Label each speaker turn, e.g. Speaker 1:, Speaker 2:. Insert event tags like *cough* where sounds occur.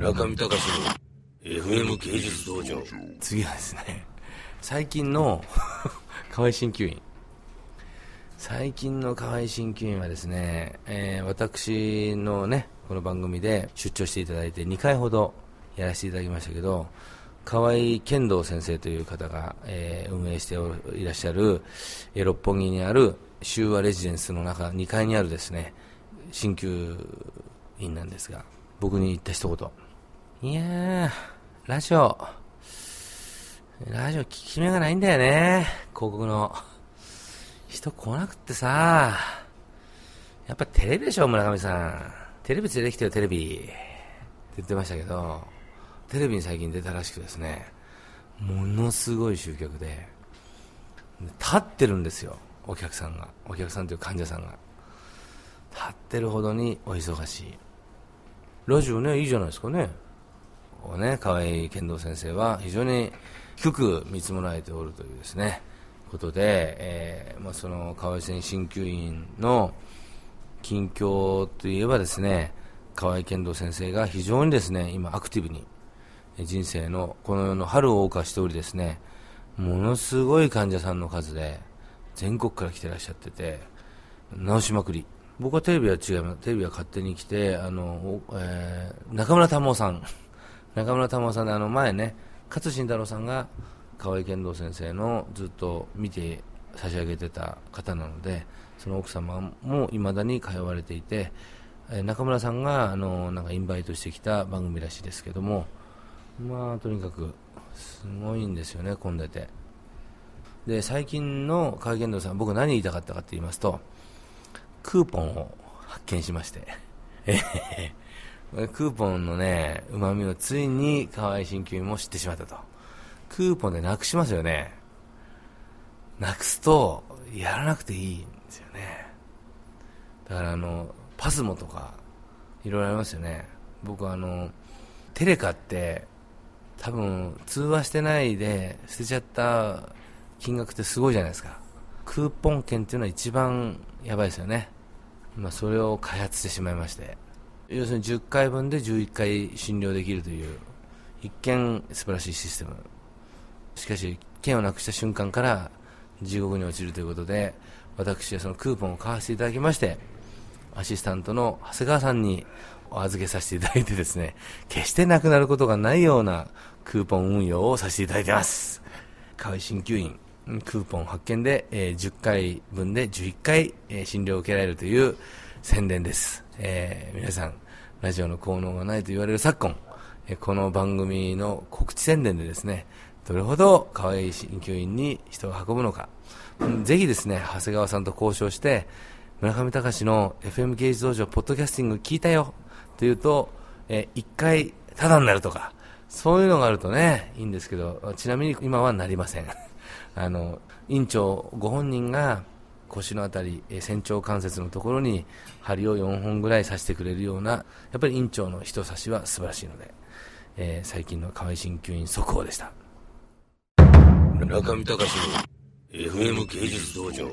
Speaker 1: 村上隆の FM 芸術道場。
Speaker 2: 次はですね *laughs* 最近の河合鍼灸院最近の河合鍼灸院はですね、えー、私のねこの番組で出張していただいて2回ほどやらせていただきましたけど河合剣道先生という方が、えー、運営していらっしゃる、えー、六本木にある修和レジデンスの中2階にあるですね鍼灸院なんですが僕に言った一言。いやーラジオ。ラジオ聞き目がないんだよね。広告の。人来なくってさ。やっぱテレビでしょ村上さん。テレビ連れてきてよテレビ。って言ってましたけど。テレビに最近出たらしくですね。ものすごい集客で。立ってるんですよお客さんが。お客さんという患者さんが。立ってるほどにお忙しい。ラジオねいいじゃないですかね。ね河合剣道先生は非常に低く見積もられておるというですねことで、えーまあ、その河合線鍼灸院の近況といえばですね河合剣道先生が非常にですね今アクティブに人生のこの世の春を謳歌しておりですねものすごい患者さんの数で全国から来てらっしゃってて直しまくり。僕はテレビは違います。テレビは勝手に来てあの、えー、中村玉緒さん中村玉さんであの前ね勝新太郎さんが河合剣道先生のずっと見て差し上げてた方なのでその奥様もいまだに通われていて、中村さんがあのなんかインバイトしてきた番組らしいですけどもまあとにかくすごいんですよね混んでてで最近の河合剣道さん僕何言いたかったかって言いますとクーポンを発見しまして。クーポンのねうまみをついに河合鍼灸院も知ってしまったと。クーポンでなくしますよね。なくすとやらなくていいんですよね。だからあのパスモとかいろいろありますよね。僕あのテレカって多分通話してないで捨てちゃった金額ってすごいじゃないですか。クーポン券っていうのは一番やばいですよね、ま、それを開発してしまいまして。要するに10回分で11回診療できるという一見素晴らしいシステム。しかし券をなくした瞬間から地獄に落ちるということで私はそのクーポンを買わせていただきましてアシスタントの長谷川さんにお預けさせていただいてですね決してなくなることがないようなクーポン運用をさせていただいてます。河合鍼灸院。クーポン発見で、えー、10回分で11回、えー、診療を受けられるという宣伝です、えー、皆さんラジオの効能がないと言われる昨今、えー、この番組の告知宣伝でですねどれほど河合鍼灸院に人を運ぶのか、うん、ぜひですね長谷川さんと交渉して村上隆の FM 芸術道場ポッドキャスティング聞いたよというと、えー、1回タダになるとかそういうのがあるとねいいんですけどちなみに今はなりません。あの院長ご本人が腰のあたり、仙腸関節のところに針を4本ぐらい刺してくれるようなやっぱり院長の人差しは素晴らしいので、えー、最近の河合鍼灸院速報でした。
Speaker 1: 村上隆の FM 芸術道場。